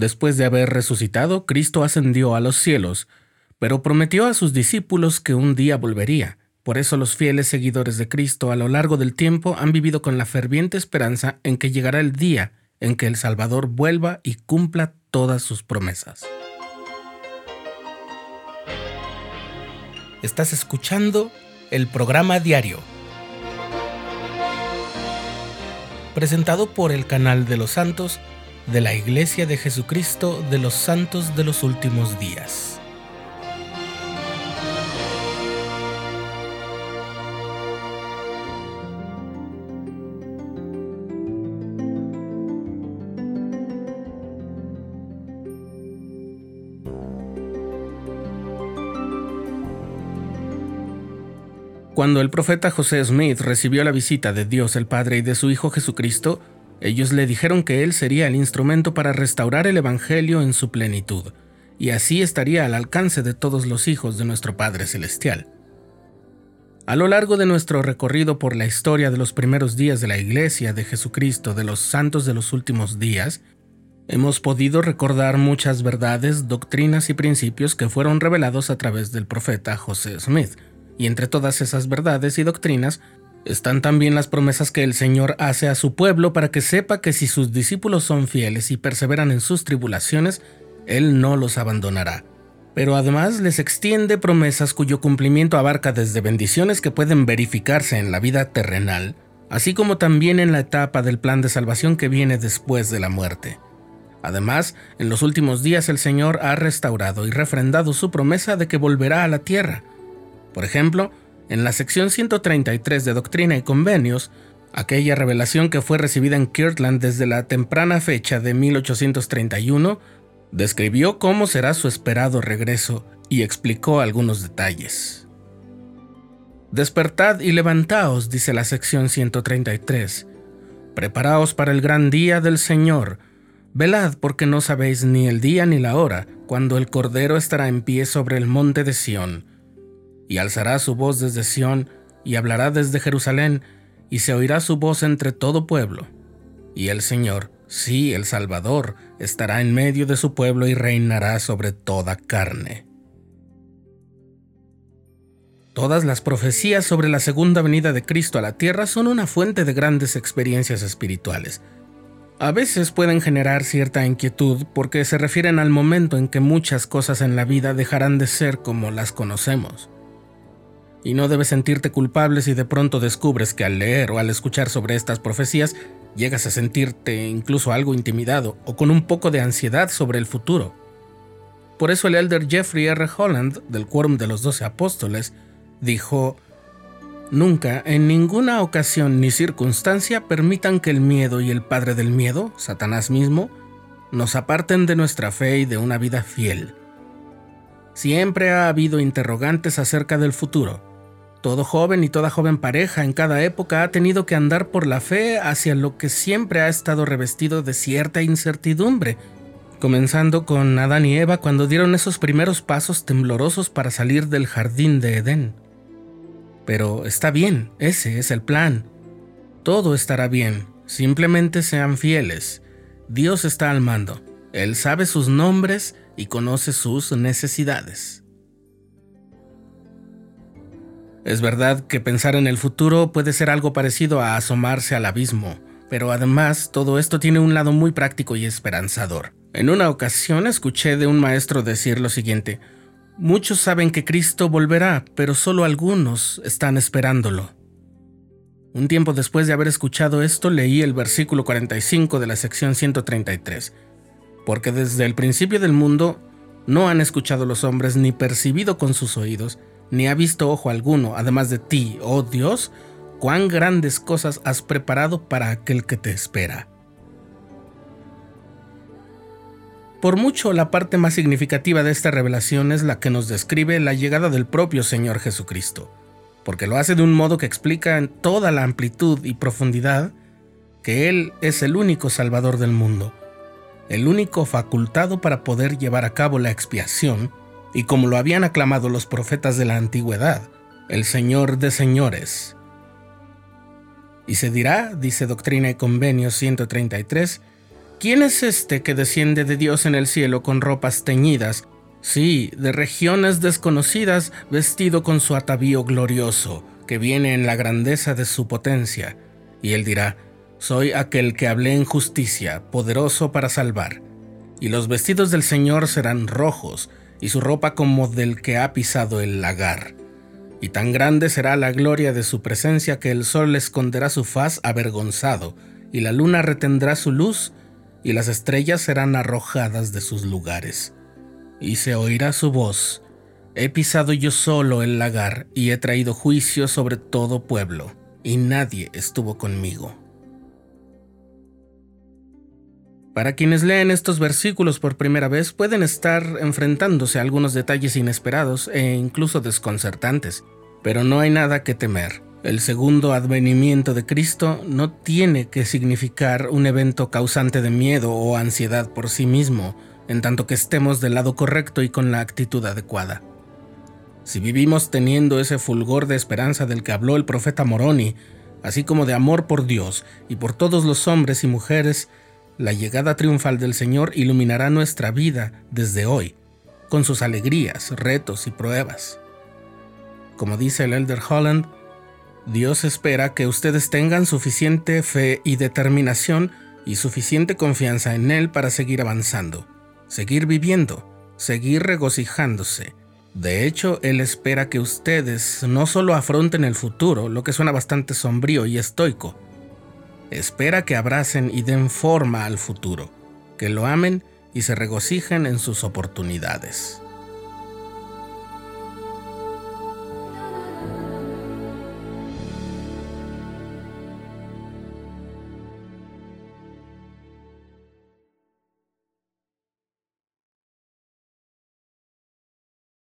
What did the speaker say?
Después de haber resucitado, Cristo ascendió a los cielos, pero prometió a sus discípulos que un día volvería. Por eso los fieles seguidores de Cristo a lo largo del tiempo han vivido con la ferviente esperanza en que llegará el día en que el Salvador vuelva y cumpla todas sus promesas. Estás escuchando el programa diario, presentado por el canal de los santos de la Iglesia de Jesucristo de los Santos de los Últimos Días. Cuando el profeta José Smith recibió la visita de Dios el Padre y de su Hijo Jesucristo, ellos le dijeron que él sería el instrumento para restaurar el Evangelio en su plenitud, y así estaría al alcance de todos los hijos de nuestro Padre Celestial. A lo largo de nuestro recorrido por la historia de los primeros días de la Iglesia de Jesucristo de los santos de los últimos días, hemos podido recordar muchas verdades, doctrinas y principios que fueron revelados a través del profeta José Smith, y entre todas esas verdades y doctrinas están también las promesas que el Señor hace a su pueblo para que sepa que si sus discípulos son fieles y perseveran en sus tribulaciones, Él no los abandonará. Pero además les extiende promesas cuyo cumplimiento abarca desde bendiciones que pueden verificarse en la vida terrenal, así como también en la etapa del plan de salvación que viene después de la muerte. Además, en los últimos días el Señor ha restaurado y refrendado su promesa de que volverá a la tierra. Por ejemplo, en la sección 133 de Doctrina y Convenios, aquella revelación que fue recibida en Kirtland desde la temprana fecha de 1831, describió cómo será su esperado regreso y explicó algunos detalles. Despertad y levantaos, dice la sección 133. Preparaos para el gran día del Señor. Velad porque no sabéis ni el día ni la hora, cuando el Cordero estará en pie sobre el monte de Sión y alzará su voz desde Sión, y hablará desde Jerusalén, y se oirá su voz entre todo pueblo. Y el Señor, sí, el Salvador, estará en medio de su pueblo y reinará sobre toda carne. Todas las profecías sobre la segunda venida de Cristo a la tierra son una fuente de grandes experiencias espirituales. A veces pueden generar cierta inquietud porque se refieren al momento en que muchas cosas en la vida dejarán de ser como las conocemos. Y no debes sentirte culpable si de pronto descubres que al leer o al escuchar sobre estas profecías llegas a sentirte incluso algo intimidado o con un poco de ansiedad sobre el futuro. Por eso el elder Jeffrey R. Holland, del Quórum de los Doce Apóstoles, dijo, Nunca, en ninguna ocasión ni circunstancia permitan que el miedo y el padre del miedo, Satanás mismo, nos aparten de nuestra fe y de una vida fiel. Siempre ha habido interrogantes acerca del futuro, todo joven y toda joven pareja en cada época ha tenido que andar por la fe hacia lo que siempre ha estado revestido de cierta incertidumbre, comenzando con Adán y Eva cuando dieron esos primeros pasos temblorosos para salir del jardín de Edén. Pero está bien, ese es el plan. Todo estará bien, simplemente sean fieles. Dios está al mando, Él sabe sus nombres y conoce sus necesidades. Es verdad que pensar en el futuro puede ser algo parecido a asomarse al abismo, pero además todo esto tiene un lado muy práctico y esperanzador. En una ocasión escuché de un maestro decir lo siguiente, muchos saben que Cristo volverá, pero solo algunos están esperándolo. Un tiempo después de haber escuchado esto, leí el versículo 45 de la sección 133, porque desde el principio del mundo no han escuchado los hombres ni percibido con sus oídos, ni ha visto ojo alguno, además de ti, oh Dios, cuán grandes cosas has preparado para aquel que te espera. Por mucho la parte más significativa de esta revelación es la que nos describe la llegada del propio Señor Jesucristo, porque lo hace de un modo que explica en toda la amplitud y profundidad que Él es el único Salvador del mundo, el único facultado para poder llevar a cabo la expiación y como lo habían aclamado los profetas de la antigüedad, el Señor de señores. Y se dirá, dice Doctrina y Convenio 133, ¿Quién es este que desciende de Dios en el cielo con ropas teñidas? Sí, de regiones desconocidas, vestido con su atavío glorioso, que viene en la grandeza de su potencia. Y él dirá, Soy aquel que hablé en justicia, poderoso para salvar. Y los vestidos del Señor serán rojos, y su ropa como del que ha pisado el lagar. Y tan grande será la gloria de su presencia que el sol esconderá su faz avergonzado, y la luna retendrá su luz, y las estrellas serán arrojadas de sus lugares. Y se oirá su voz, He pisado yo solo el lagar y he traído juicio sobre todo pueblo, y nadie estuvo conmigo. Para quienes leen estos versículos por primera vez pueden estar enfrentándose a algunos detalles inesperados e incluso desconcertantes, pero no hay nada que temer. El segundo advenimiento de Cristo no tiene que significar un evento causante de miedo o ansiedad por sí mismo, en tanto que estemos del lado correcto y con la actitud adecuada. Si vivimos teniendo ese fulgor de esperanza del que habló el profeta Moroni, así como de amor por Dios y por todos los hombres y mujeres, la llegada triunfal del Señor iluminará nuestra vida desde hoy, con sus alegrías, retos y pruebas. Como dice el Elder Holland, Dios espera que ustedes tengan suficiente fe y determinación y suficiente confianza en Él para seguir avanzando, seguir viviendo, seguir regocijándose. De hecho, Él espera que ustedes no solo afronten el futuro, lo que suena bastante sombrío y estoico, espera que abracen y den forma al futuro, que lo amen y se regocijen en sus oportunidades.